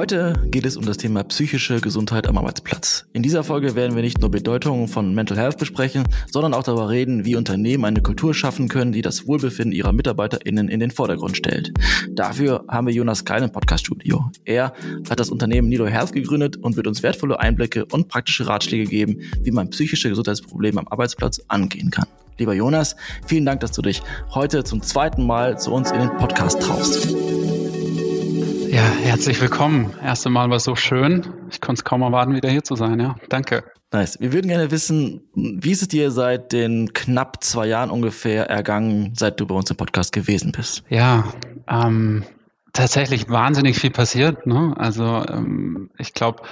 Heute geht es um das Thema psychische Gesundheit am Arbeitsplatz. In dieser Folge werden wir nicht nur Bedeutungen von Mental Health besprechen, sondern auch darüber reden, wie Unternehmen eine Kultur schaffen können, die das Wohlbefinden ihrer MitarbeiterInnen in den Vordergrund stellt. Dafür haben wir Jonas Klein im Podcaststudio. Er hat das Unternehmen Nido Health gegründet und wird uns wertvolle Einblicke und praktische Ratschläge geben, wie man psychische Gesundheitsprobleme am Arbeitsplatz angehen kann. Lieber Jonas, vielen Dank, dass du dich heute zum zweiten Mal zu uns in den Podcast traust. Ja, herzlich willkommen. Erste Mal war so schön. Ich konnte es kaum erwarten, wieder hier zu sein. Ja, danke. Nice. Wir würden gerne wissen, wie ist es dir seit den knapp zwei Jahren ungefähr ergangen, seit du bei uns im Podcast gewesen bist? Ja, ähm, tatsächlich wahnsinnig viel passiert. Ne? Also ähm, ich glaube,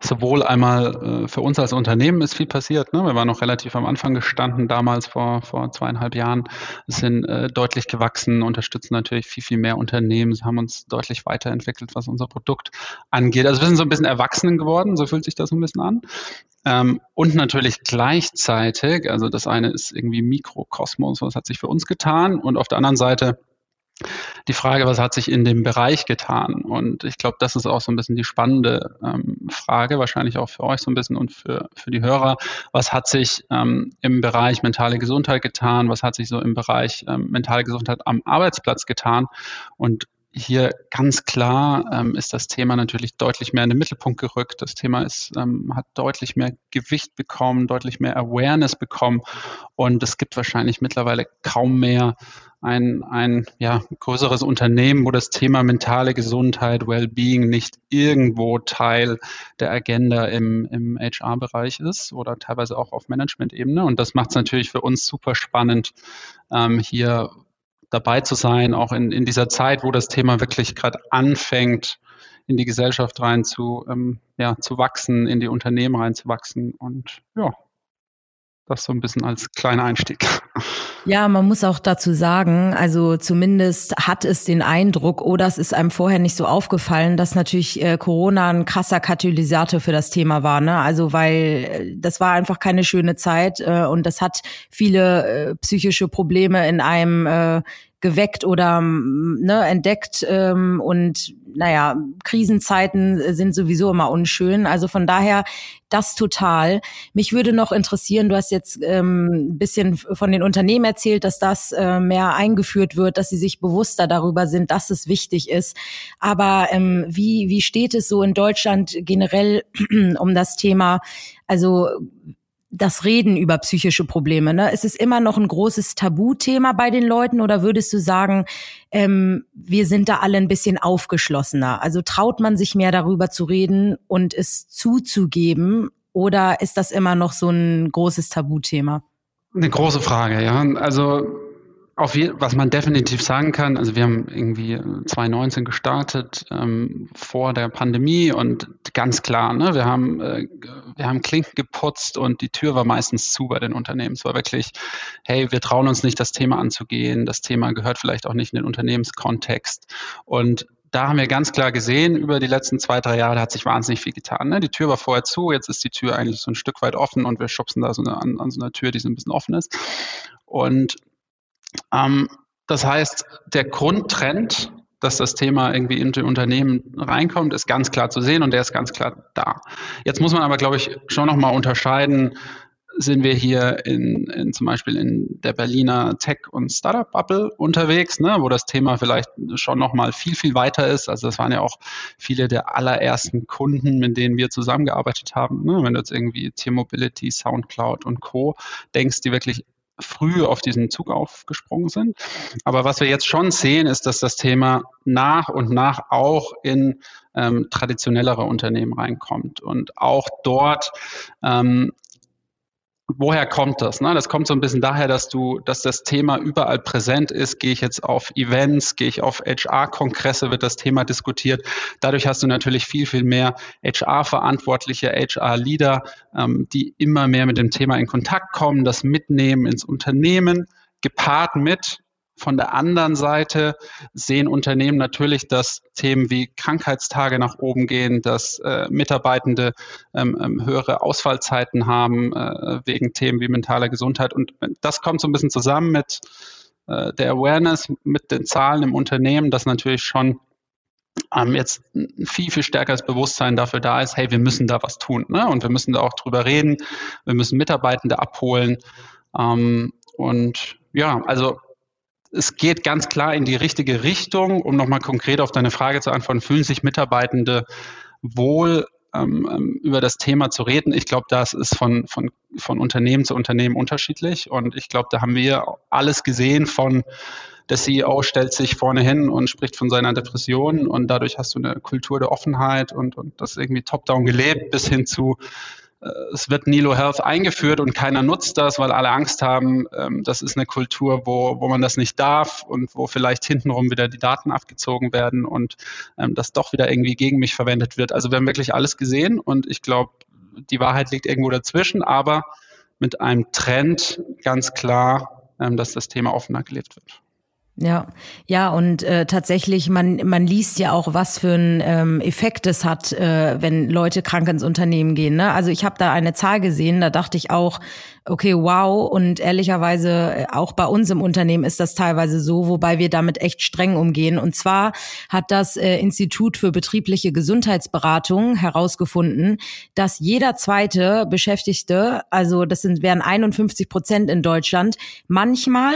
sowohl einmal äh, für uns als Unternehmen ist viel passiert. Ne? Wir waren noch relativ am Anfang gestanden, damals vor, vor zweieinhalb Jahren, sind äh, deutlich gewachsen, unterstützen natürlich viel, viel mehr Unternehmen, haben uns deutlich weiterentwickelt, was unser Produkt angeht. Also wir sind so ein bisschen erwachsen geworden, so fühlt sich das ein bisschen an. Ähm, und natürlich gleichzeitig, also das eine ist irgendwie Mikrokosmos, was hat sich für uns getan und auf der anderen Seite die Frage, was hat sich in dem Bereich getan? Und ich glaube, das ist auch so ein bisschen die spannende ähm, Frage, wahrscheinlich auch für euch so ein bisschen und für, für die Hörer. Was hat sich ähm, im Bereich mentale Gesundheit getan? Was hat sich so im Bereich ähm, mentale Gesundheit am Arbeitsplatz getan? Und hier ganz klar ähm, ist das Thema natürlich deutlich mehr in den Mittelpunkt gerückt. Das Thema ist, ähm, hat deutlich mehr Gewicht bekommen, deutlich mehr Awareness bekommen. Und es gibt wahrscheinlich mittlerweile kaum mehr ein, ein ja, größeres Unternehmen, wo das Thema mentale Gesundheit, Wellbeing nicht irgendwo Teil der Agenda im, im HR-Bereich ist oder teilweise auch auf Management-Ebene. Und das macht es natürlich für uns super spannend, ähm, hier dabei zu sein, auch in, in dieser Zeit, wo das Thema wirklich gerade anfängt, in die Gesellschaft rein zu, ähm, ja, zu wachsen, in die Unternehmen reinzuwachsen. Und ja, das so ein bisschen als kleiner Einstieg. Ja, man muss auch dazu sagen, also zumindest hat es den Eindruck, oder es ist einem vorher nicht so aufgefallen, dass natürlich äh, Corona ein krasser Katalysator für das Thema war. Ne? Also weil äh, das war einfach keine schöne Zeit äh, und das hat viele psychische Probleme in einem geweckt oder ne, entdeckt ähm, und naja, Krisenzeiten sind sowieso immer unschön. Also von daher das total. Mich würde noch interessieren, du hast jetzt ähm, ein bisschen von den Unternehmen erzählt, dass das äh, mehr eingeführt wird, dass sie sich bewusster darüber sind, dass es wichtig ist. Aber ähm, wie, wie steht es so in Deutschland generell um das Thema? Also das Reden über psychische Probleme? Ne? Ist es immer noch ein großes Tabuthema bei den Leuten oder würdest du sagen, ähm, wir sind da alle ein bisschen aufgeschlossener? Also traut man sich mehr darüber zu reden und es zuzugeben oder ist das immer noch so ein großes Tabuthema? Eine große Frage, ja. Also auf je, was man definitiv sagen kann, also wir haben irgendwie 2019 gestartet ähm, vor der Pandemie und ganz klar, ne, wir haben äh, wir haben Klinken geputzt und die Tür war meistens zu bei den Unternehmen. Es war wirklich, hey, wir trauen uns nicht, das Thema anzugehen. Das Thema gehört vielleicht auch nicht in den Unternehmenskontext und da haben wir ganz klar gesehen, über die letzten zwei, drei Jahre hat sich wahnsinnig viel getan. Ne? Die Tür war vorher zu, jetzt ist die Tür eigentlich so ein Stück weit offen und wir schubsen da so eine, an, an so einer Tür, die so ein bisschen offen ist. Und das heißt, der Grundtrend, dass das Thema irgendwie in die Unternehmen reinkommt, ist ganz klar zu sehen und der ist ganz klar da. Jetzt muss man aber, glaube ich, schon nochmal unterscheiden, sind wir hier in, in, zum Beispiel in der Berliner Tech- und Startup-Bubble unterwegs, ne, wo das Thema vielleicht schon nochmal viel, viel weiter ist. Also das waren ja auch viele der allerersten Kunden, mit denen wir zusammengearbeitet haben. Ne? Wenn du jetzt irgendwie T-Mobility, Soundcloud und Co. denkst, die wirklich früh auf diesen Zug aufgesprungen sind. Aber was wir jetzt schon sehen, ist, dass das Thema nach und nach auch in ähm, traditionellere Unternehmen reinkommt und auch dort ähm, woher kommt das? Ne? Das kommt so ein bisschen daher, dass du, dass das Thema überall präsent ist. Gehe ich jetzt auf Events, gehe ich auf HR-Kongresse, wird das Thema diskutiert. Dadurch hast du natürlich viel, viel mehr HR-Verantwortliche, HR-Leader, ähm, die immer mehr mit dem Thema in Kontakt kommen, das mitnehmen ins Unternehmen, gepaart mit von der anderen Seite sehen Unternehmen natürlich, dass Themen wie Krankheitstage nach oben gehen, dass äh, Mitarbeitende ähm, ähm, höhere Ausfallzeiten haben äh, wegen Themen wie mentaler Gesundheit. Und das kommt so ein bisschen zusammen mit äh, der Awareness, mit den Zahlen im Unternehmen, dass natürlich schon ähm, jetzt ein viel, viel stärkeres Bewusstsein dafür da ist, hey, wir müssen da was tun. Ne? Und wir müssen da auch drüber reden. Wir müssen Mitarbeitende abholen. Ähm, und ja, also es geht ganz klar in die richtige Richtung. Um nochmal konkret auf deine Frage zu antworten, fühlen sich Mitarbeitende wohl ähm, ähm über das Thema zu reden. Ich glaube, das ist von, von, von Unternehmen zu Unternehmen unterschiedlich. Und ich glaube, da haben wir alles gesehen von der CEO stellt sich vorne hin und spricht von seiner Depression und dadurch hast du eine Kultur der Offenheit und, und das irgendwie top-down gelebt bis hin zu es wird Nilo Health eingeführt und keiner nutzt das, weil alle Angst haben, ähm, das ist eine Kultur, wo, wo man das nicht darf und wo vielleicht hintenrum wieder die Daten abgezogen werden und ähm, das doch wieder irgendwie gegen mich verwendet wird. Also wir haben wirklich alles gesehen und ich glaube, die Wahrheit liegt irgendwo dazwischen, aber mit einem Trend ganz klar, ähm, dass das Thema offener gelebt wird. Ja, ja, und äh, tatsächlich, man, man liest ja auch, was für einen ähm, Effekt es hat, äh, wenn Leute krank ins Unternehmen gehen. Ne? Also ich habe da eine Zahl gesehen, da dachte ich auch, okay, wow. Und ehrlicherweise, äh, auch bei uns im Unternehmen ist das teilweise so, wobei wir damit echt streng umgehen. Und zwar hat das äh, Institut für betriebliche Gesundheitsberatung herausgefunden, dass jeder zweite Beschäftigte, also das sind wären 51 Prozent in Deutschland, manchmal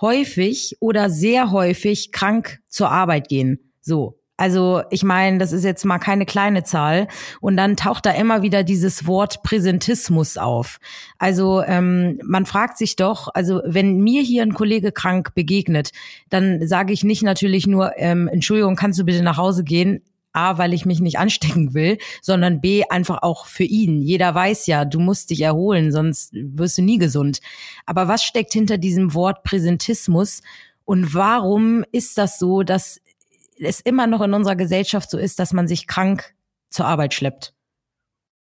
häufig oder sehr häufig krank zur Arbeit gehen. So. Also ich meine, das ist jetzt mal keine kleine Zahl. Und dann taucht da immer wieder dieses Wort Präsentismus auf. Also ähm, man fragt sich doch, also wenn mir hier ein Kollege krank begegnet, dann sage ich nicht natürlich nur, ähm, Entschuldigung, kannst du bitte nach Hause gehen? A, weil ich mich nicht anstecken will, sondern B, einfach auch für ihn. Jeder weiß ja, du musst dich erholen, sonst wirst du nie gesund. Aber was steckt hinter diesem Wort Präsentismus und warum ist das so, dass es immer noch in unserer Gesellschaft so ist, dass man sich krank zur Arbeit schleppt?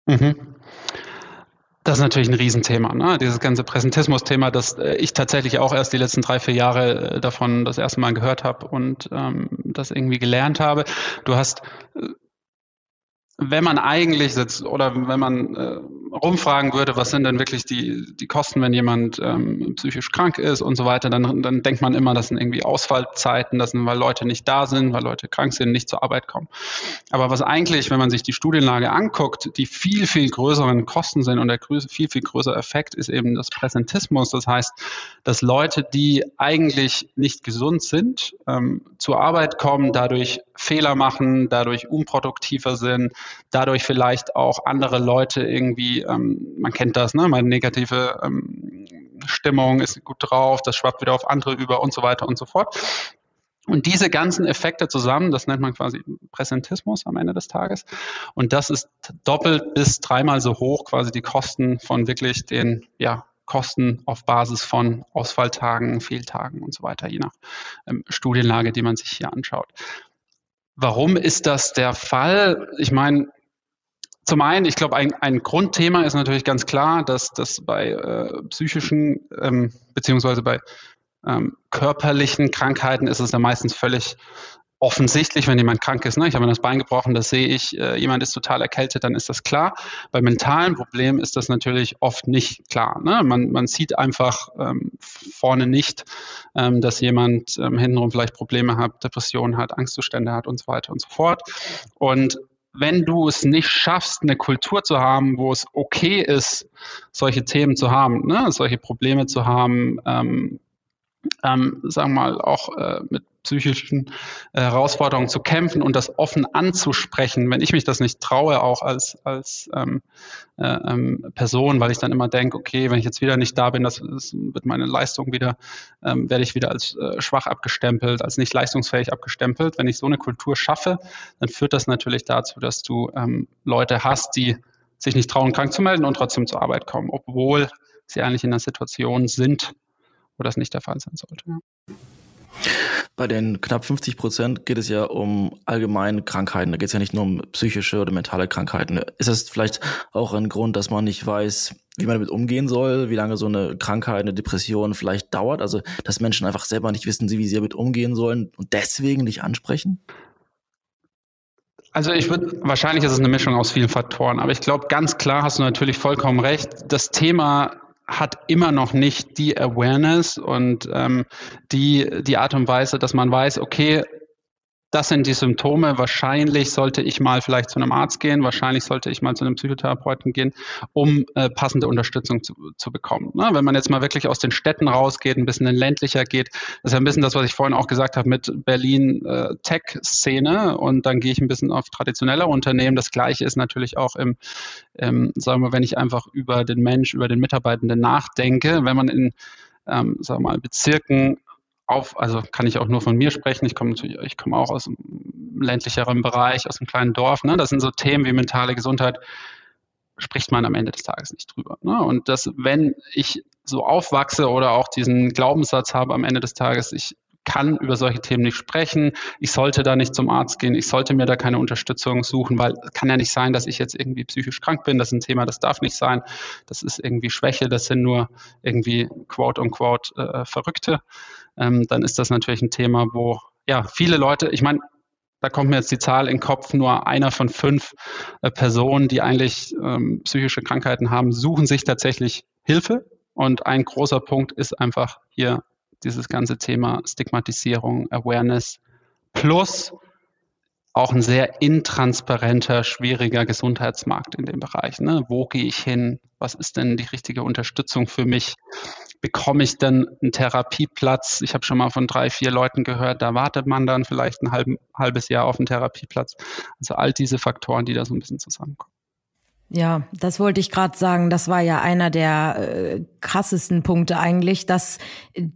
Mhm. Das ist natürlich ein Riesenthema, ne? dieses ganze Präsentismus-Thema, das äh, ich tatsächlich auch erst die letzten drei, vier Jahre äh, davon das erste Mal gehört habe und ähm, das irgendwie gelernt habe. Du hast äh, wenn man eigentlich sitzt oder wenn man äh, rumfragen würde, was sind denn wirklich die, die Kosten, wenn jemand ähm, psychisch krank ist und so weiter, dann, dann denkt man immer, das sind irgendwie Ausfallzeiten, das sind, weil Leute nicht da sind, weil Leute krank sind, nicht zur Arbeit kommen. Aber was eigentlich, wenn man sich die Studienlage anguckt, die viel, viel größeren Kosten sind und der viel, viel größere Effekt ist eben das Präsentismus. Das heißt, dass Leute, die eigentlich nicht gesund sind, ähm, zur Arbeit kommen, dadurch Fehler machen, dadurch unproduktiver sind, dadurch vielleicht auch andere Leute irgendwie, ähm, man kennt das, ne, meine negative ähm, Stimmung ist gut drauf, das schwappt wieder auf andere über und so weiter und so fort. Und diese ganzen Effekte zusammen, das nennt man quasi Präsentismus am Ende des Tages. Und das ist doppelt bis dreimal so hoch quasi die Kosten von wirklich den, ja, Kosten auf Basis von Ausfalltagen, Fehltagen und so weiter, je nach ähm, Studienlage, die man sich hier anschaut. Warum ist das der Fall? Ich meine, zum einen, ich glaube, ein, ein Grundthema ist natürlich ganz klar, dass das bei äh, psychischen ähm, beziehungsweise bei ähm, körperlichen Krankheiten ist es ja meistens völlig offensichtlich, wenn jemand krank ist. Ne? Ich habe mir das Bein gebrochen, das sehe ich, äh, jemand ist total erkältet, dann ist das klar. Bei mentalen Problemen ist das natürlich oft nicht klar. Ne? Man, man sieht einfach ähm, vorne nicht, ähm, dass jemand ähm, hintenrum vielleicht Probleme hat, Depressionen hat, Angstzustände hat und so weiter und so fort. Und wenn du es nicht schaffst, eine Kultur zu haben, wo es okay ist, solche Themen zu haben, ne? solche Probleme zu haben, ähm, ähm, sagen wir mal, auch äh, mit psychischen äh, Herausforderungen zu kämpfen und das offen anzusprechen, wenn ich mich das nicht traue, auch als, als ähm, äh, ähm, Person, weil ich dann immer denke, okay, wenn ich jetzt wieder nicht da bin, das, das wird meine Leistung wieder, ähm, werde ich wieder als äh, schwach abgestempelt, als nicht leistungsfähig abgestempelt. Wenn ich so eine Kultur schaffe, dann führt das natürlich dazu, dass du ähm, Leute hast, die sich nicht trauen, krank zu melden und trotzdem zur Arbeit kommen, obwohl sie eigentlich in einer Situation sind, wo das nicht der Fall sein sollte. Ja. Bei den knapp 50 Prozent geht es ja um allgemeine Krankheiten. Da geht es ja nicht nur um psychische oder mentale Krankheiten. Ist das vielleicht auch ein Grund, dass man nicht weiß, wie man damit umgehen soll, wie lange so eine Krankheit, eine Depression vielleicht dauert? Also, dass Menschen einfach selber nicht wissen, wie sie damit umgehen sollen und deswegen nicht ansprechen? Also ich würde, wahrscheinlich ist es eine Mischung aus vielen Faktoren, aber ich glaube, ganz klar hast du natürlich vollkommen recht. Das Thema hat immer noch nicht die Awareness und ähm, die, die Art und Weise, dass man weiß, okay, das sind die Symptome. Wahrscheinlich sollte ich mal vielleicht zu einem Arzt gehen, wahrscheinlich sollte ich mal zu einem Psychotherapeuten gehen, um äh, passende Unterstützung zu, zu bekommen. Ne? Wenn man jetzt mal wirklich aus den Städten rausgeht, ein bisschen in ländlicher geht, das ist ja ein bisschen das, was ich vorhin auch gesagt habe mit Berlin äh, Tech-Szene und dann gehe ich ein bisschen auf traditionelle Unternehmen. Das gleiche ist natürlich auch im, ähm, sagen wir, wenn ich einfach über den Mensch, über den Mitarbeitenden nachdenke, wenn man in ähm, sagen wir mal, Bezirken auf, also kann ich auch nur von mir sprechen. Ich komme natürlich, ich komme auch aus einem ländlicheren Bereich, aus einem kleinen Dorf. Ne? Das sind so Themen wie mentale Gesundheit, spricht man am Ende des Tages nicht drüber. Ne? Und das, wenn ich so aufwachse oder auch diesen Glaubenssatz habe am Ende des Tages, ich kann über solche Themen nicht sprechen, ich sollte da nicht zum Arzt gehen, ich sollte mir da keine Unterstützung suchen, weil kann ja nicht sein, dass ich jetzt irgendwie psychisch krank bin, das ist ein Thema, das darf nicht sein, das ist irgendwie Schwäche, das sind nur irgendwie quote unquote äh, Verrückte ähm, dann ist das natürlich ein Thema, wo ja viele Leute, ich meine, da kommt mir jetzt die Zahl in den Kopf, nur einer von fünf äh, Personen, die eigentlich ähm, psychische Krankheiten haben, suchen sich tatsächlich Hilfe. Und ein großer Punkt ist einfach hier dieses ganze Thema Stigmatisierung, Awareness plus auch ein sehr intransparenter, schwieriger Gesundheitsmarkt in dem Bereich. Ne? Wo gehe ich hin? Was ist denn die richtige Unterstützung für mich? Bekomme ich denn einen Therapieplatz? Ich habe schon mal von drei, vier Leuten gehört, da wartet man dann vielleicht ein halb, halbes Jahr auf einen Therapieplatz. Also all diese Faktoren, die da so ein bisschen zusammenkommen. Ja, das wollte ich gerade sagen. Das war ja einer der äh, krassesten Punkte eigentlich, dass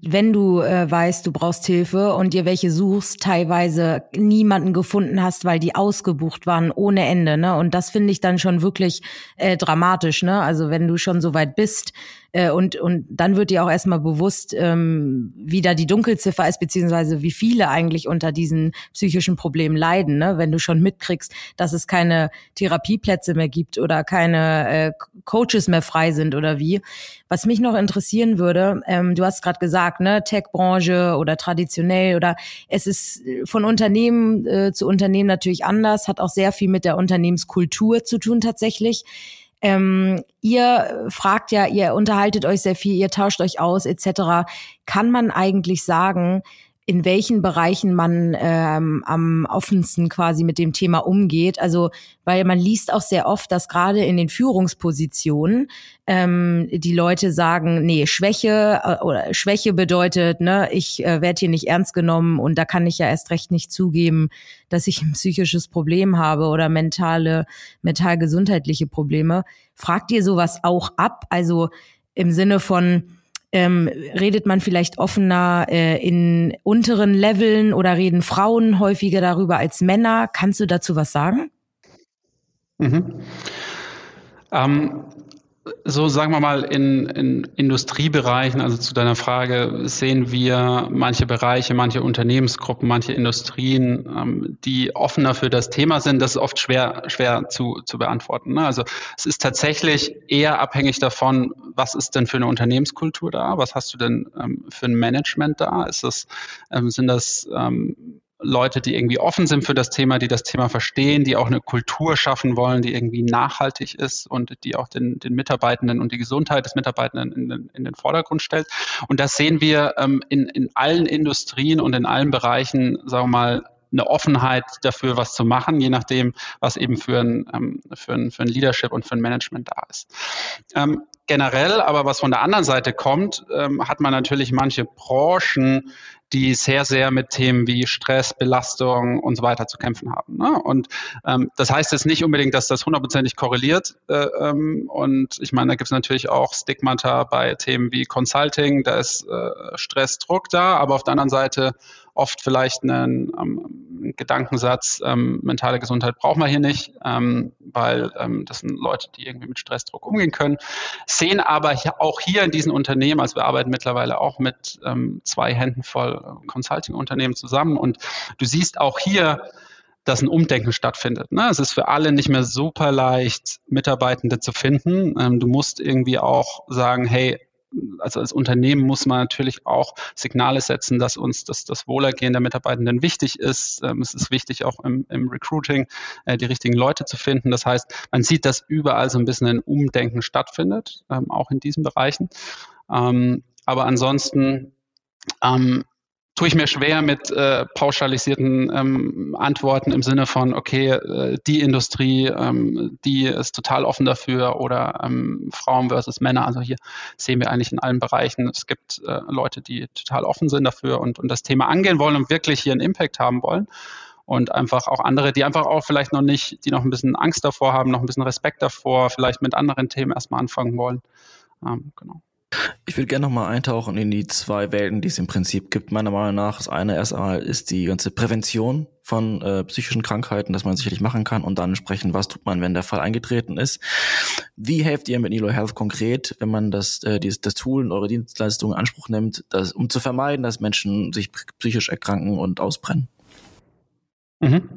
wenn du äh, weißt, du brauchst Hilfe und dir welche suchst, teilweise niemanden gefunden hast, weil die ausgebucht waren ohne Ende. Ne? Und das finde ich dann schon wirklich äh, dramatisch. Ne? Also wenn du schon so weit bist, äh, und, und dann wird dir auch erstmal bewusst, ähm, wie da die Dunkelziffer ist, beziehungsweise wie viele eigentlich unter diesen psychischen Problemen leiden. Ne? Wenn du schon mitkriegst, dass es keine Therapieplätze mehr gibt oder keine äh, Coaches mehr frei sind oder wie. Was mich noch interessieren würde, ähm, du hast gerade gesagt, ne, Tech-Branche oder traditionell oder es ist von Unternehmen äh, zu Unternehmen natürlich anders, hat auch sehr viel mit der Unternehmenskultur zu tun tatsächlich. Ähm, ihr fragt ja, ihr unterhaltet euch sehr viel, ihr tauscht euch aus etc. Kann man eigentlich sagen, in welchen Bereichen man ähm, am offensten quasi mit dem Thema umgeht. Also, weil man liest auch sehr oft, dass gerade in den Führungspositionen ähm, die Leute sagen, nee, Schwäche äh, oder Schwäche bedeutet, ne, ich äh, werde hier nicht ernst genommen und da kann ich ja erst recht nicht zugeben, dass ich ein psychisches Problem habe oder mentale, mental gesundheitliche Probleme. Fragt ihr sowas auch ab? Also im Sinne von ähm, redet man vielleicht offener äh, in unteren Leveln oder reden Frauen häufiger darüber als Männer? Kannst du dazu was sagen? Mhm. Ähm, so sagen wir mal in, in Industriebereichen, also zu deiner Frage, sehen wir manche Bereiche, manche Unternehmensgruppen, manche Industrien, ähm, die offener für das Thema sind. Das ist oft schwer, schwer zu, zu beantworten. Ne? Also es ist tatsächlich eher abhängig davon, was ist denn für eine Unternehmenskultur da? Was hast du denn ähm, für ein Management da? Ist das, ähm, sind das ähm, Leute, die irgendwie offen sind für das Thema, die das Thema verstehen, die auch eine Kultur schaffen wollen, die irgendwie nachhaltig ist und die auch den, den Mitarbeitenden und die Gesundheit des Mitarbeitenden in den, in den Vordergrund stellt. Und das sehen wir ähm, in, in allen Industrien und in allen Bereichen, sagen wir mal, eine Offenheit dafür, was zu machen, je nachdem, was eben für ein, ähm, für ein, für ein Leadership und für ein Management da ist. Ähm, generell, aber was von der anderen Seite kommt, ähm, hat man natürlich manche Branchen, die sehr, sehr mit Themen wie Stress, Belastung und so weiter zu kämpfen haben. Ne? Und ähm, das heißt jetzt nicht unbedingt, dass das hundertprozentig korreliert. Äh, ähm, und ich meine, da gibt es natürlich auch Stigmata bei Themen wie Consulting, da ist äh, Stress, Druck da, aber auf der anderen Seite oft vielleicht einen ähm, Gedankensatz, ähm, mentale Gesundheit brauchen wir hier nicht, ähm, weil ähm, das sind Leute, die irgendwie mit Stressdruck umgehen können, sehen aber auch hier in diesen Unternehmen, also wir arbeiten mittlerweile auch mit ähm, zwei Händen voll äh, Consulting-Unternehmen zusammen und du siehst auch hier, dass ein Umdenken stattfindet. Ne? Es ist für alle nicht mehr super leicht, Mitarbeitende zu finden. Ähm, du musst irgendwie auch sagen, hey, also als Unternehmen muss man natürlich auch Signale setzen, dass uns das, das Wohlergehen der Mitarbeitenden wichtig ist. Ähm, es ist wichtig, auch im, im Recruiting äh, die richtigen Leute zu finden. Das heißt, man sieht, dass überall so ein bisschen ein Umdenken stattfindet, ähm, auch in diesen Bereichen. Ähm, aber ansonsten tue ich mir schwer mit äh, pauschalisierten ähm, Antworten im Sinne von, okay, äh, die Industrie, ähm, die ist total offen dafür oder ähm, Frauen versus Männer. Also hier sehen wir eigentlich in allen Bereichen, es gibt äh, Leute, die total offen sind dafür und, und das Thema angehen wollen und wirklich hier einen Impact haben wollen und einfach auch andere, die einfach auch vielleicht noch nicht, die noch ein bisschen Angst davor haben, noch ein bisschen Respekt davor, vielleicht mit anderen Themen erstmal anfangen wollen. Ähm, genau. Ich würde gerne nochmal eintauchen in die zwei Welten, die es im Prinzip gibt. Meiner Meinung nach, das eine erst einmal ist die ganze Prävention von äh, psychischen Krankheiten, dass man sicherlich machen kann und dann sprechen, was tut man, wenn der Fall eingetreten ist. Wie helft ihr mit Nilo Health konkret, wenn man das, äh, dieses, das Tool und eure Dienstleistungen in Anspruch nimmt, das, um zu vermeiden, dass Menschen sich psychisch erkranken und ausbrennen? Mhm.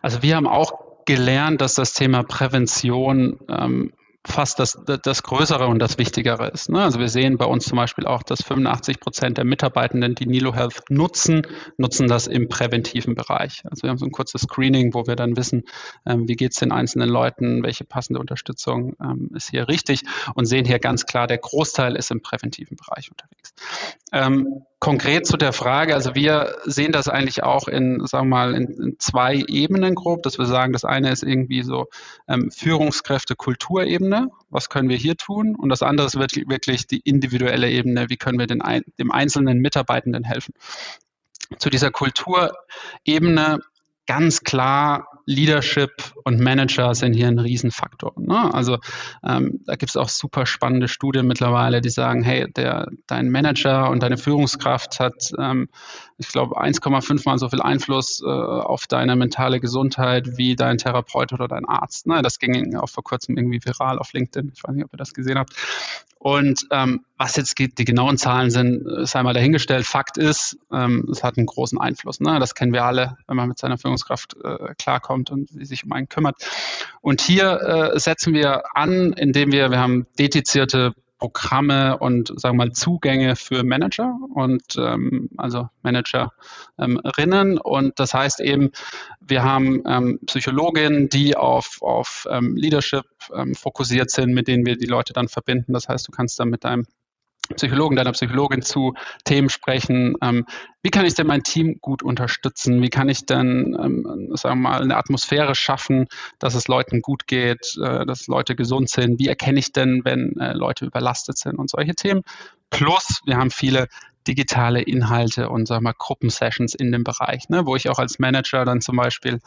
Also wir haben auch gelernt, dass das Thema Prävention ähm, fast das, das Größere und das Wichtigere ist. Ne? Also wir sehen bei uns zum Beispiel auch, dass 85 Prozent der Mitarbeitenden, die Nilo Health nutzen, nutzen das im präventiven Bereich. Also wir haben so ein kurzes Screening, wo wir dann wissen, ähm, wie geht es den einzelnen Leuten, welche passende Unterstützung ähm, ist hier richtig und sehen hier ganz klar, der Großteil ist im präventiven Bereich unterwegs. Ähm, konkret zu der Frage, also wir sehen das eigentlich auch in, sagen wir mal, in, in zwei Ebenen grob, dass wir sagen, das eine ist irgendwie so ähm, Führungskräfte, Kulturebene, was können wir hier tun? Und das andere ist wirklich die individuelle Ebene, wie können wir den, dem einzelnen Mitarbeitenden helfen? Zu dieser Kulturebene ganz klar Leadership und Manager sind hier ein Riesenfaktor. Ne? Also ähm, da gibt es auch super spannende Studien mittlerweile, die sagen, hey, der, dein Manager und deine Führungskraft hat, ähm, ich glaube, 1,5 mal so viel Einfluss äh, auf deine mentale Gesundheit wie dein Therapeut oder dein Arzt. Ne? Das ging auch vor kurzem irgendwie viral auf LinkedIn. Ich weiß nicht, ob ihr das gesehen habt. Und ähm, was jetzt die genauen Zahlen sind, sei mal dahingestellt. Fakt ist, ähm, es hat einen großen Einfluss. Ne? Das kennen wir alle, wenn man mit seiner Führungskraft äh, klarkommt und sich um einen kümmert. Und hier äh, setzen wir an, indem wir, wir haben dedizierte Programme und sagen wir mal Zugänge für Manager und ähm, also Managerinnen. Ähm, und das heißt eben, wir haben ähm, Psychologinnen, die auf, auf ähm, Leadership ähm, fokussiert sind, mit denen wir die Leute dann verbinden. Das heißt, du kannst dann mit deinem Psychologen, deiner Psychologin zu Themen sprechen. Ähm, wie kann ich denn mein Team gut unterstützen? Wie kann ich denn, ähm, sagen wir mal, eine Atmosphäre schaffen, dass es Leuten gut geht, äh, dass Leute gesund sind? Wie erkenne ich denn, wenn äh, Leute überlastet sind und solche Themen? Plus, wir haben viele digitale Inhalte und sagen wir mal Gruppensessions in dem Bereich, ne, wo ich auch als Manager dann zum Beispiel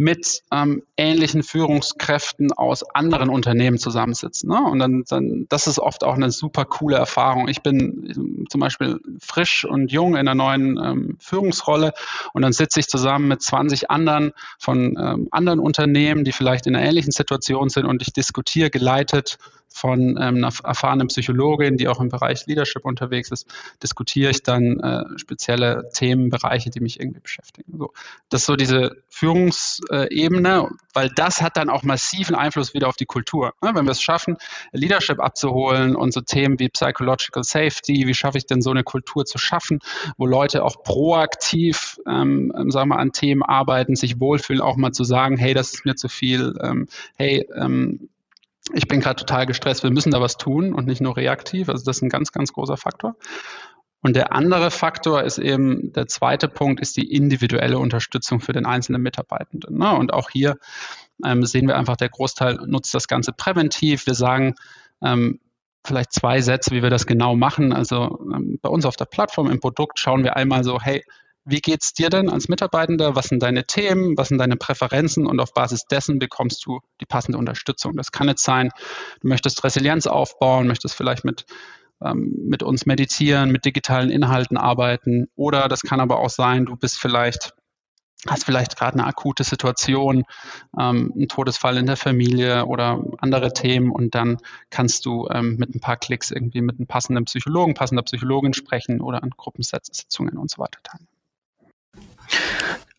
mit ähm, ähnlichen Führungskräften aus anderen Unternehmen zusammensitzen. Ne? Und dann, dann, das ist oft auch eine super coole Erfahrung. Ich bin zum Beispiel frisch und jung in einer neuen ähm, Führungsrolle und dann sitze ich zusammen mit 20 anderen von ähm, anderen Unternehmen, die vielleicht in einer ähnlichen Situation sind und ich diskutiere geleitet von ähm, einer erfahrenen Psychologin, die auch im Bereich Leadership unterwegs ist, diskutiere ich dann äh, spezielle Themenbereiche, die mich irgendwie beschäftigen. So, das ist so diese Führungsebene, weil das hat dann auch massiven Einfluss wieder auf die Kultur. Ne? Wenn wir es schaffen, Leadership abzuholen und so Themen wie Psychological Safety, wie schaffe ich denn so eine Kultur zu schaffen, wo Leute auch proaktiv, ähm, sagen wir, an Themen arbeiten, sich wohlfühlen, auch mal zu sagen, hey, das ist mir zu viel, ähm, hey, ähm, ich bin gerade total gestresst, wir müssen da was tun und nicht nur reaktiv. Also das ist ein ganz, ganz großer Faktor. Und der andere Faktor ist eben, der zweite Punkt ist die individuelle Unterstützung für den einzelnen Mitarbeitenden. Ne? Und auch hier ähm, sehen wir einfach, der Großteil nutzt das Ganze präventiv. Wir sagen, ähm, vielleicht zwei Sätze, wie wir das genau machen. Also ähm, bei uns auf der Plattform im Produkt schauen wir einmal so, hey, wie geht es dir denn als Mitarbeitender? Was sind deine Themen? Was sind deine Präferenzen? Und auf Basis dessen bekommst du die passende Unterstützung. Das kann jetzt sein, du möchtest Resilienz aufbauen, möchtest vielleicht mit, ähm, mit uns meditieren, mit digitalen Inhalten arbeiten. Oder das kann aber auch sein, du bist vielleicht hast vielleicht gerade eine akute Situation, ähm, einen Todesfall in der Familie oder andere Themen und dann kannst du ähm, mit ein paar Klicks irgendwie mit einem passenden Psychologen, passender Psychologin sprechen oder an Gruppensitzungen und so weiter teilnehmen.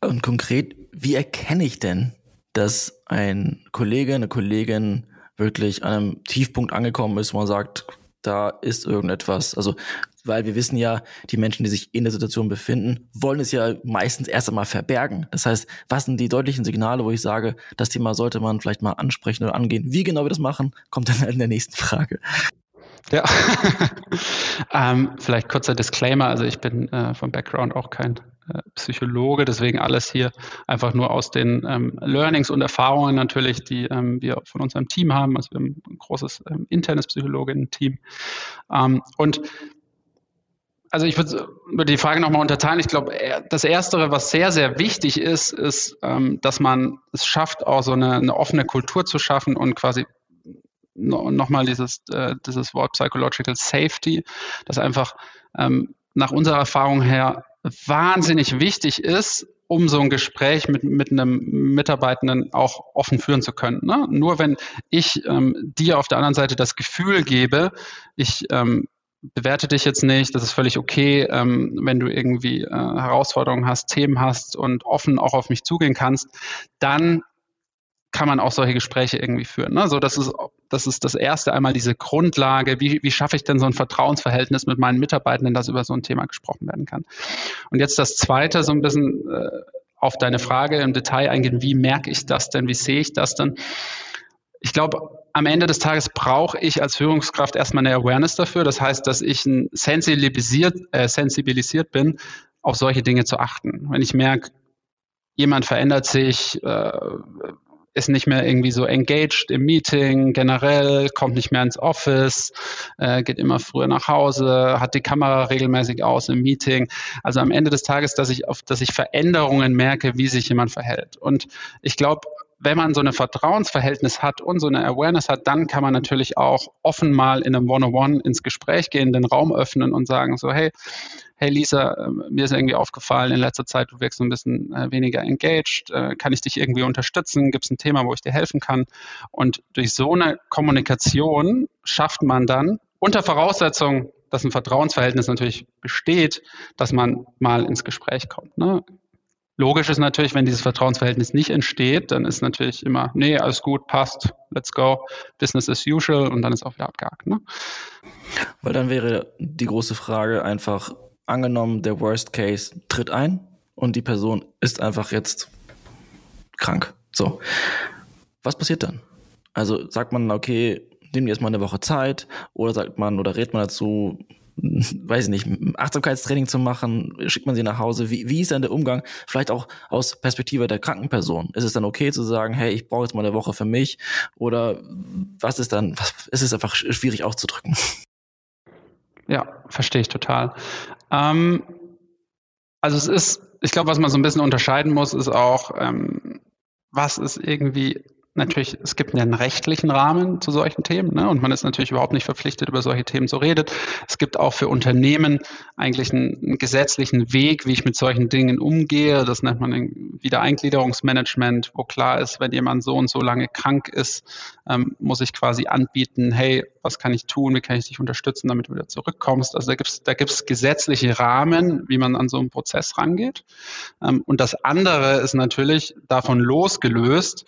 Und konkret, wie erkenne ich denn, dass ein Kollege, eine Kollegin wirklich an einem Tiefpunkt angekommen ist, wo man sagt, da ist irgendetwas. Also, weil wir wissen ja, die Menschen, die sich in der Situation befinden, wollen es ja meistens erst einmal verbergen. Das heißt, was sind die deutlichen Signale, wo ich sage, das Thema sollte man vielleicht mal ansprechen oder angehen? Wie genau wir das machen, kommt dann in der nächsten Frage. Ja, ähm, vielleicht kurzer Disclaimer. Also ich bin äh, vom Background auch kein Psychologe, deswegen alles hier einfach nur aus den ähm, Learnings und Erfahrungen natürlich, die ähm, wir von unserem Team haben. Also wir haben ein großes ähm, internes Psychologinnen-Team. Ähm, und also ich würde die Frage nochmal unterteilen. Ich glaube, das Erstere, was sehr, sehr wichtig ist, ist, ähm, dass man es schafft, auch so eine, eine offene Kultur zu schaffen und quasi nochmal dieses, äh, dieses Wort Psychological Safety, das einfach ähm, nach unserer Erfahrung her wahnsinnig wichtig ist, um so ein Gespräch mit, mit einem Mitarbeitenden auch offen führen zu können. Ne? Nur wenn ich ähm, dir auf der anderen Seite das Gefühl gebe, ich ähm, bewerte dich jetzt nicht, das ist völlig okay, ähm, wenn du irgendwie äh, Herausforderungen hast, Themen hast und offen auch auf mich zugehen kannst, dann kann man auch solche Gespräche irgendwie führen. Ne? So, das ist, das ist das erste einmal diese Grundlage. Wie, wie schaffe ich denn so ein Vertrauensverhältnis mit meinen Mitarbeitenden, dass über so ein Thema gesprochen werden kann? Und jetzt das zweite, so ein bisschen äh, auf deine Frage im Detail eingehen. Wie merke ich das denn? Wie sehe ich das denn? Ich glaube, am Ende des Tages brauche ich als Führungskraft erstmal eine Awareness dafür. Das heißt, dass ich sensibilisiert, äh, sensibilisiert bin, auf solche Dinge zu achten. Wenn ich merke, jemand verändert sich, äh, ist nicht mehr irgendwie so engaged im Meeting generell, kommt nicht mehr ins Office, äh, geht immer früher nach Hause, hat die Kamera regelmäßig aus im Meeting. Also am Ende des Tages, dass ich auf, dass ich Veränderungen merke, wie sich jemand verhält. Und ich glaube, wenn man so ein Vertrauensverhältnis hat und so eine Awareness hat, dann kann man natürlich auch offen mal in einem One-on-One ins Gespräch gehen, den Raum öffnen und sagen so, hey, hey Lisa, ähm, mir ist irgendwie aufgefallen, in letzter Zeit du wirkst ein bisschen äh, weniger engaged, äh, kann ich dich irgendwie unterstützen, gibt es ein Thema, wo ich dir helfen kann? Und durch so eine Kommunikation schafft man dann unter Voraussetzung, dass ein Vertrauensverhältnis natürlich besteht, dass man mal ins Gespräch kommt. Ne? Logisch ist natürlich, wenn dieses Vertrauensverhältnis nicht entsteht, dann ist natürlich immer, nee, alles gut, passt, let's go, Business as usual und dann ist auch wieder abgehakt. Ne? Weil dann wäre die große Frage einfach, angenommen, der Worst Case tritt ein und die Person ist einfach jetzt krank. So. Was passiert dann? Also sagt man, okay, nimm dir erstmal eine Woche Zeit oder sagt man oder rät man dazu, weiß ich nicht, Achtsamkeitstraining zu machen, schickt man sie nach Hause. Wie, wie ist dann der Umgang, vielleicht auch aus Perspektive der Krankenperson? Ist es dann okay zu sagen, hey, ich brauche jetzt mal eine Woche für mich? Oder was ist dann, was, ist es einfach schwierig auszudrücken? Ja, verstehe ich total. Ähm, also es ist, ich glaube, was man so ein bisschen unterscheiden muss, ist auch, ähm, was ist irgendwie natürlich, es gibt einen rechtlichen Rahmen zu solchen Themen ne? und man ist natürlich überhaupt nicht verpflichtet, über solche Themen zu reden. Es gibt auch für Unternehmen eigentlich einen, einen gesetzlichen Weg, wie ich mit solchen Dingen umgehe. Das nennt man Wiedereingliederungsmanagement, wo klar ist, wenn jemand so und so lange krank ist, ähm, muss ich quasi anbieten, hey, was kann ich tun, wie kann ich dich unterstützen, damit du wieder zurückkommst. Also da gibt es da gibt's gesetzliche Rahmen, wie man an so einen Prozess rangeht. Ähm, und das andere ist natürlich davon losgelöst,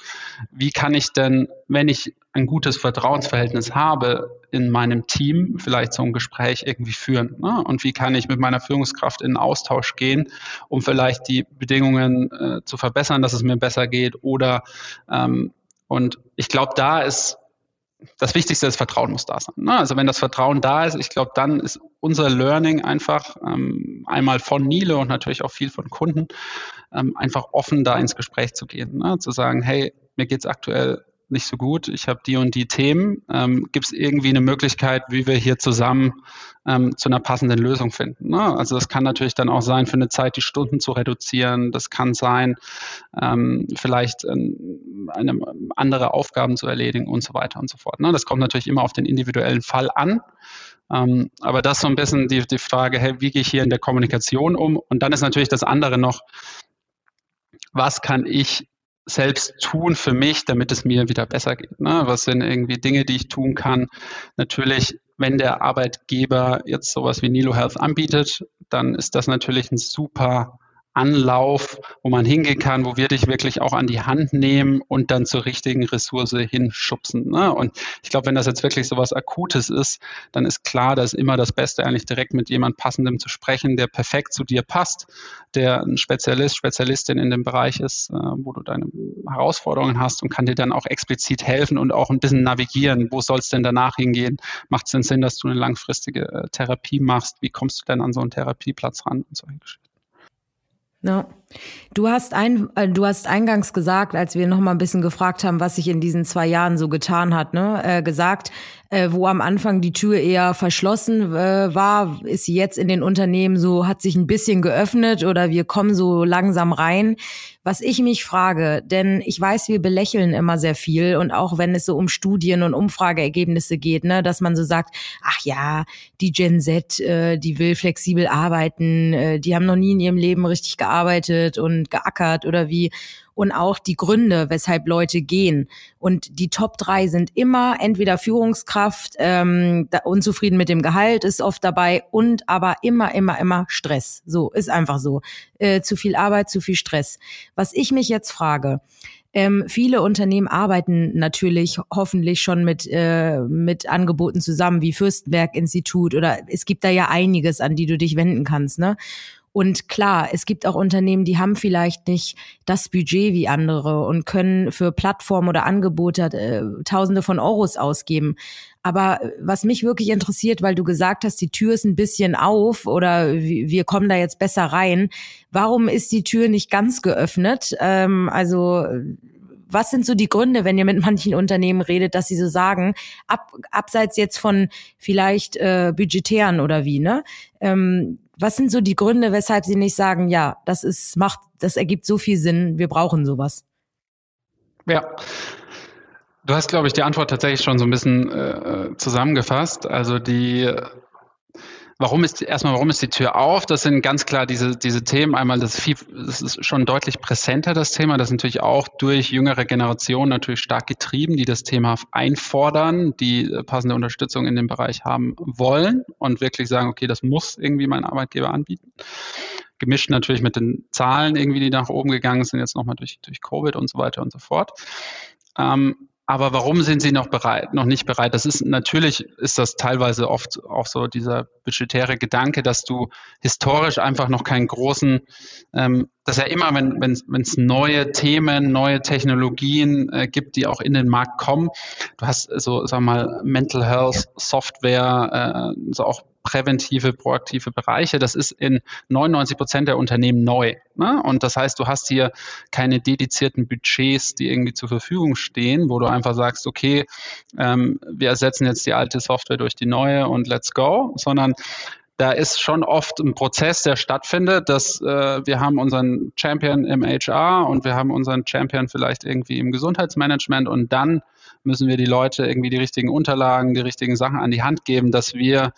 wie kann ich denn, wenn ich ein gutes Vertrauensverhältnis habe, in meinem Team vielleicht so ein Gespräch irgendwie führen? Ne? Und wie kann ich mit meiner Führungskraft in Austausch gehen, um vielleicht die Bedingungen äh, zu verbessern, dass es mir besser geht? Oder ähm, und ich glaube, da ist das Wichtigste, das Vertrauen muss da sein. Ne? Also wenn das Vertrauen da ist, ich glaube, dann ist unser Learning einfach ähm, einmal von Nile und natürlich auch viel von Kunden, ähm, einfach offen da ins Gespräch zu gehen. Ne? Zu sagen, hey, mir geht's aktuell nicht so gut, ich habe die und die Themen. Ähm, Gibt es irgendwie eine Möglichkeit, wie wir hier zusammen ähm, zu einer passenden Lösung finden? Ne? Also das kann natürlich dann auch sein, für eine Zeit die Stunden zu reduzieren. Das kann sein, ähm, vielleicht ähm, eine, andere Aufgaben zu erledigen und so weiter und so fort. Ne? Das kommt natürlich immer auf den individuellen Fall an. Ähm, aber das ist so ein bisschen die, die Frage, hey, wie gehe ich hier in der Kommunikation um? Und dann ist natürlich das andere noch, was kann ich selbst tun für mich, damit es mir wieder besser geht? Ne? Was sind irgendwie Dinge, die ich tun kann? Natürlich, wenn der Arbeitgeber jetzt sowas wie Nilo Health anbietet, dann ist das natürlich ein super Anlauf, wo man hingehen kann, wo wir dich wirklich auch an die Hand nehmen und dann zur richtigen Ressource hinschubsen. Ne? Und ich glaube, wenn das jetzt wirklich so was Akutes ist, dann ist klar, dass immer das Beste eigentlich direkt mit jemand Passendem zu sprechen, der perfekt zu dir passt, der ein Spezialist, Spezialistin in dem Bereich ist, äh, wo du deine Herausforderungen hast und kann dir dann auch explizit helfen und auch ein bisschen navigieren. Wo soll es denn danach hingehen? Macht es denn Sinn, dass du eine langfristige äh, Therapie machst? Wie kommst du denn an so einen Therapieplatz ran und solche Geschichten? Ja. Du hast ein, äh, du hast eingangs gesagt, als wir noch mal ein bisschen gefragt haben, was sich in diesen zwei Jahren so getan hat, ne, äh, gesagt, äh, wo am Anfang die Tür eher verschlossen äh, war, ist sie jetzt in den Unternehmen so, hat sich ein bisschen geöffnet oder wir kommen so langsam rein. Was ich mich frage, denn ich weiß, wir belächeln immer sehr viel und auch wenn es so um Studien und Umfrageergebnisse geht, ne, dass man so sagt, ach ja, die Gen Z, äh, die will flexibel arbeiten, äh, die haben noch nie in ihrem Leben richtig gearbeitet und geackert oder wie und auch die Gründe, weshalb Leute gehen. Und die Top drei sind immer entweder Führungskraft, ähm, unzufrieden mit dem Gehalt ist oft dabei und aber immer, immer, immer Stress. So, ist einfach so. Äh, zu viel Arbeit, zu viel Stress. Was ich mich jetzt frage, ähm, viele Unternehmen arbeiten natürlich hoffentlich schon mit, äh, mit Angeboten zusammen, wie Fürstenberg Institut oder es gibt da ja einiges, an die du dich wenden kannst. Ne? Und klar, es gibt auch Unternehmen, die haben vielleicht nicht das Budget wie andere und können für Plattformen oder Angebote äh, Tausende von Euros ausgeben. Aber was mich wirklich interessiert, weil du gesagt hast, die Tür ist ein bisschen auf oder wir kommen da jetzt besser rein. Warum ist die Tür nicht ganz geöffnet? Ähm, also was sind so die Gründe, wenn ihr mit manchen Unternehmen redet, dass sie so sagen, ab, abseits jetzt von vielleicht äh, budgetären oder wie, ne? Ähm, was sind so die Gründe, weshalb Sie nicht sagen, ja, das ist, macht, das ergibt so viel Sinn, wir brauchen sowas? Ja. Du hast, glaube ich, die Antwort tatsächlich schon so ein bisschen äh, zusammengefasst. Also die Warum ist erstmal, warum ist die Tür auf? Das sind ganz klar diese, diese Themen. Einmal das, viel, das ist schon deutlich präsenter, das Thema. Das ist natürlich auch durch jüngere Generationen natürlich stark getrieben, die das Thema einfordern, die äh, passende Unterstützung in dem Bereich haben wollen und wirklich sagen, okay, das muss irgendwie mein Arbeitgeber anbieten. Gemischt natürlich mit den Zahlen irgendwie, die nach oben gegangen sind, jetzt nochmal durch, durch Covid und so weiter und so fort. Ähm, aber warum sind sie noch bereit, noch nicht bereit? Das ist natürlich ist das teilweise oft auch so dieser budgetäre Gedanke, dass du historisch einfach noch keinen großen, ähm, dass ja immer, wenn wenn es neue Themen, neue Technologien äh, gibt, die auch in den Markt kommen, du hast so, sag mal, Mental Health Software, äh, so auch präventive, proaktive Bereiche. Das ist in 99 Prozent der Unternehmen neu. Ne? Und das heißt, du hast hier keine dedizierten Budgets, die irgendwie zur Verfügung stehen, wo du einfach sagst, okay, ähm, wir ersetzen jetzt die alte Software durch die neue und let's go, sondern da ist schon oft ein Prozess, der stattfindet, dass äh, wir haben unseren Champion im HR und wir haben unseren Champion vielleicht irgendwie im Gesundheitsmanagement und dann müssen wir die Leute irgendwie die richtigen Unterlagen, die richtigen Sachen an die Hand geben, dass wir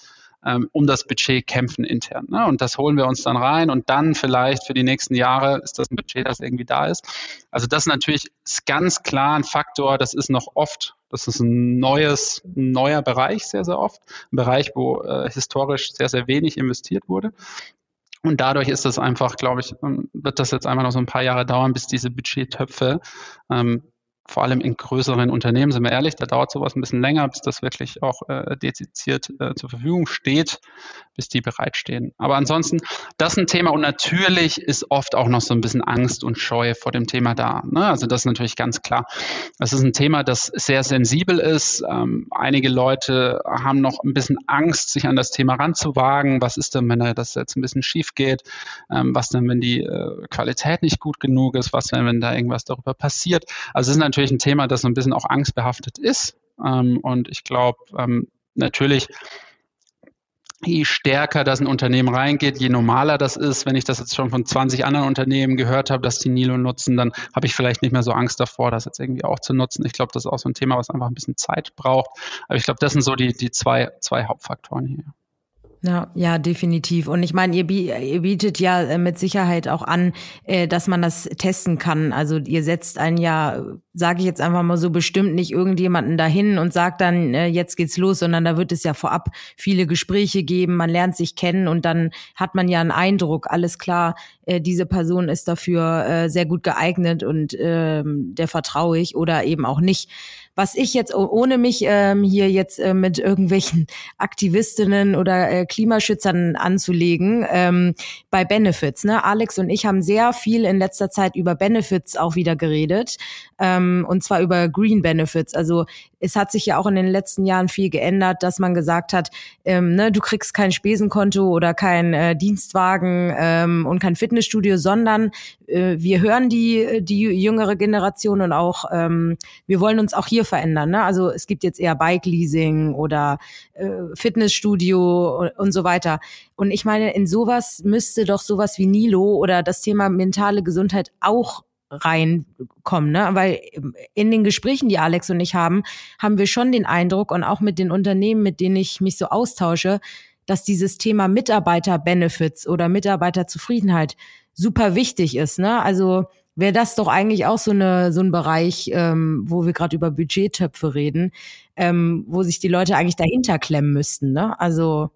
ähm, um das Budget kämpfen intern. Ne? Und das holen wir uns dann rein und dann vielleicht für die nächsten Jahre ist das ein Budget, das irgendwie da ist. Also das ist natürlich ganz klar ein Faktor, das ist noch oft, das ist ein neues, ein neuer Bereich sehr, sehr oft, ein Bereich, wo äh, historisch sehr, sehr wenig investiert wurde. Und dadurch ist das einfach, glaube ich, ähm, wird das jetzt einfach noch so ein paar Jahre dauern, bis diese Budgettöpfe ähm, vor allem in größeren Unternehmen, sind wir ehrlich, da dauert sowas ein bisschen länger, bis das wirklich auch äh, dezidiert äh, zur Verfügung steht, bis die bereitstehen. Aber ansonsten, das ist ein Thema und natürlich ist oft auch noch so ein bisschen Angst und Scheu vor dem Thema da. Ne? Also das ist natürlich ganz klar. Das ist ein Thema, das sehr sensibel ist. Ähm, einige Leute haben noch ein bisschen Angst, sich an das Thema ranzuwagen. Was ist denn, wenn das jetzt ein bisschen schief geht? Ähm, was denn, wenn die äh, Qualität nicht gut genug ist? Was denn, wenn da irgendwas darüber passiert? Also es ist natürlich ein Thema, das so ein bisschen auch angstbehaftet ist. Ähm, und ich glaube, ähm, natürlich, je stärker das ein Unternehmen reingeht, je normaler das ist, wenn ich das jetzt schon von 20 anderen Unternehmen gehört habe, dass die Nilo nutzen, dann habe ich vielleicht nicht mehr so Angst davor, das jetzt irgendwie auch zu nutzen. Ich glaube, das ist auch so ein Thema, was einfach ein bisschen Zeit braucht. Aber ich glaube, das sind so die, die zwei, zwei Hauptfaktoren hier. Ja, ja, definitiv. Und ich meine, ihr, ihr, bietet ja äh, mit Sicherheit auch an, äh, dass man das testen kann. Also ihr setzt ein ja, sage ich jetzt einfach mal so, bestimmt nicht irgendjemanden dahin und sagt dann, äh, jetzt geht's los, sondern da wird es ja vorab viele Gespräche geben, man lernt sich kennen und dann hat man ja einen Eindruck, alles klar, diese Person ist dafür sehr gut geeignet und ähm, der vertraue ich oder eben auch nicht. Was ich jetzt, ohne mich ähm, hier jetzt äh, mit irgendwelchen Aktivistinnen oder äh, Klimaschützern anzulegen, ähm, bei Benefits. Ne? Alex und ich haben sehr viel in letzter Zeit über Benefits auch wieder geredet. Ähm, und zwar über Green Benefits. Also es hat sich ja auch in den letzten Jahren viel geändert, dass man gesagt hat, ähm, ne, du kriegst kein Spesenkonto oder kein äh, Dienstwagen ähm, und kein Fitnessstudio, sondern äh, wir hören die, die jüngere Generation und auch ähm, wir wollen uns auch hier verändern. Ne? Also es gibt jetzt eher Bike-Leasing oder äh, Fitnessstudio und, und so weiter. Und ich meine, in sowas müsste doch sowas wie Nilo oder das Thema mentale Gesundheit auch reinkommen, ne? Weil in den Gesprächen, die Alex und ich haben, haben wir schon den Eindruck und auch mit den Unternehmen, mit denen ich mich so austausche, dass dieses Thema Mitarbeiter-Benefits oder Mitarbeiterzufriedenheit super wichtig ist, ne? Also wäre das doch eigentlich auch so eine so ein Bereich, ähm, wo wir gerade über Budgettöpfe reden, ähm, wo sich die Leute eigentlich dahinter klemmen müssten, ne? Also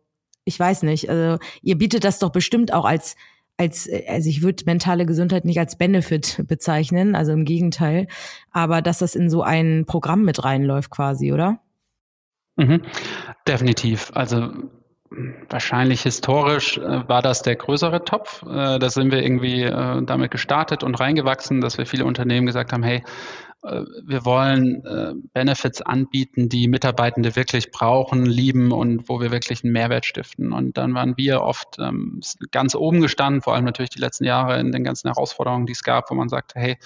ich weiß nicht, also ihr bietet das doch bestimmt auch als als, also ich würde mentale Gesundheit nicht als Benefit bezeichnen, also im Gegenteil, aber dass das in so ein Programm mit reinläuft quasi, oder? Mhm. Definitiv. Also wahrscheinlich historisch äh, war das der größere Topf. Äh, da sind wir irgendwie äh, damit gestartet und reingewachsen, dass wir viele Unternehmen gesagt haben, hey, äh, wir wollen äh, Benefits anbieten, die Mitarbeitende wirklich brauchen, lieben und wo wir wirklich einen Mehrwert stiften. Und dann waren wir oft ähm, ganz oben gestanden, vor allem natürlich die letzten Jahre in den ganzen Herausforderungen, die es gab, wo man sagte, hey,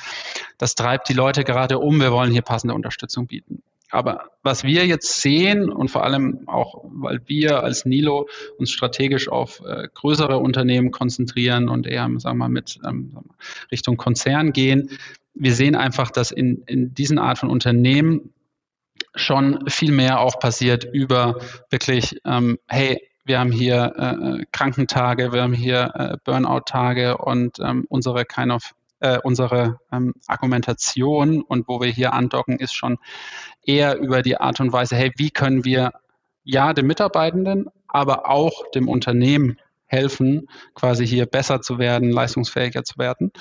das treibt die Leute gerade um, wir wollen hier passende Unterstützung bieten. Aber was wir jetzt sehen und vor allem auch, weil wir als Nilo uns strategisch auf äh, größere Unternehmen konzentrieren und eher, sagen wir mal, mit ähm, Richtung Konzern gehen, wir sehen einfach, dass in, in diesen Art von Unternehmen schon viel mehr auch passiert über wirklich, ähm, hey, wir haben hier äh, Krankentage, wir haben hier äh, Burnout-Tage und ähm, unsere kind of äh, unsere ähm, Argumentation und wo wir hier andocken, ist schon eher über die Art und Weise, hey, wie können wir ja dem Mitarbeitenden, aber auch dem Unternehmen helfen, quasi hier besser zu werden, leistungsfähiger zu werden.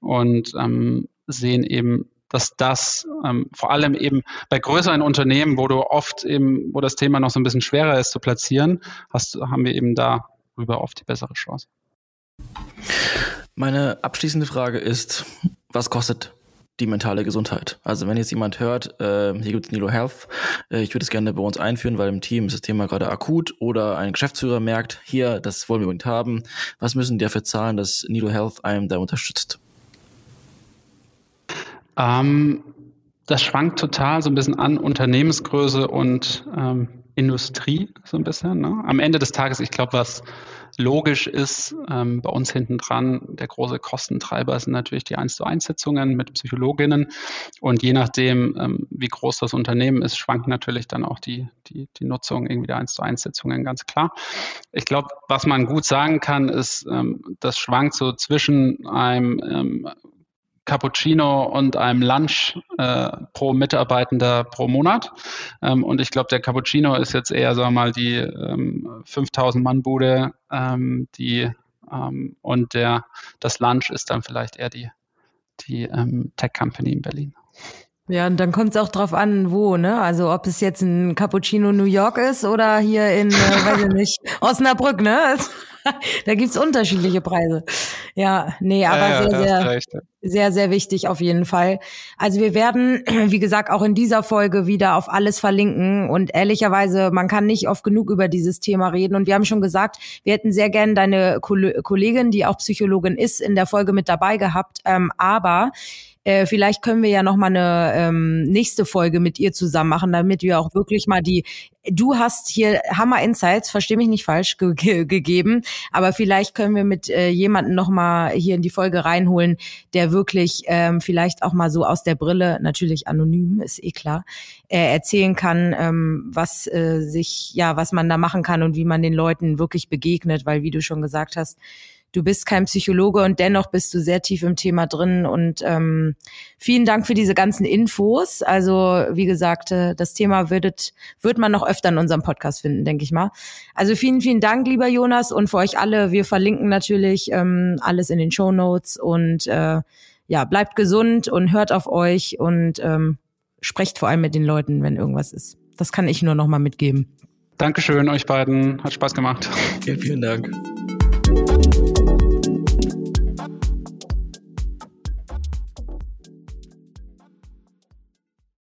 Und ähm, sehen eben, dass das ähm, vor allem eben bei größeren Unternehmen, wo du oft eben, wo das Thema noch so ein bisschen schwerer ist zu platzieren, hast, haben wir eben darüber oft die bessere Chance. Meine abschließende Frage ist, was kostet die mentale Gesundheit. Also wenn jetzt jemand hört, äh, hier gibt es Nilo Health, äh, ich würde es gerne bei uns einführen, weil im Team ist das Thema gerade akut oder ein Geschäftsführer merkt, hier, das wollen wir unbedingt haben. Was müssen die dafür zahlen, dass Nilo Health einem da unterstützt? Ähm, das schwankt total so ein bisschen an Unternehmensgröße und ähm, Industrie so ein bisschen. Ne? Am Ende des Tages, ich glaube, was logisch ist, ähm, bei uns hinten dran, der große Kostentreiber sind natürlich die 1 zu 1 Sitzungen mit Psychologinnen. Und je nachdem, ähm, wie groß das Unternehmen ist, schwankt natürlich dann auch die, die, die Nutzung irgendwie der 1 zu 1 Sitzungen ganz klar. Ich glaube, was man gut sagen kann, ist, ähm, das schwankt so zwischen einem ähm, Cappuccino und einem Lunch äh, pro Mitarbeitender pro Monat. Ähm, und ich glaube, der Cappuccino ist jetzt eher, sagen wir mal, die ähm, 5000 Mann Bude, ähm, die ähm, und der das Lunch ist dann vielleicht eher die die ähm, Tech Company in Berlin. Ja, und dann kommt es auch drauf an, wo, ne? Also ob es jetzt ein Cappuccino New York ist oder hier in, äh, weiß ich nicht, Osnabrück, ne? da gibt's unterschiedliche Preise. Ja, nee, aber ja, ja, sehr, sehr, sehr, sehr wichtig auf jeden Fall. Also wir werden, wie gesagt, auch in dieser Folge wieder auf alles verlinken und ehrlicherweise, man kann nicht oft genug über dieses Thema reden und wir haben schon gesagt, wir hätten sehr gerne deine Kollegin, die auch Psychologin ist, in der Folge mit dabei gehabt, ähm, aber äh, vielleicht können wir ja noch mal eine ähm, nächste Folge mit ihr zusammen machen, damit wir auch wirklich mal die. Du hast hier Hammer Insights, verstehe mich nicht falsch, ge ge gegeben, aber vielleicht können wir mit äh, jemanden noch mal hier in die Folge reinholen, der wirklich ähm, vielleicht auch mal so aus der Brille, natürlich anonym, ist eh klar, äh, erzählen kann, ähm, was äh, sich, ja, was man da machen kann und wie man den Leuten wirklich begegnet, weil wie du schon gesagt hast, du bist kein Psychologe und dennoch bist du sehr tief im Thema drin. Und ähm, vielen Dank für diese ganzen Infos. Also wie gesagt, äh, das Thema würdet, wird man noch öfter in unserem Podcast finden, denke ich mal. Also vielen, vielen Dank, lieber Jonas, und für euch alle. Wir verlinken natürlich ähm, alles in den Show Notes und äh, ja, bleibt gesund und hört auf euch und ähm, sprecht vor allem mit den Leuten, wenn irgendwas ist. Das kann ich nur noch mal mitgeben. Dankeschön euch beiden. Hat Spaß gemacht. Vielen, vielen Dank.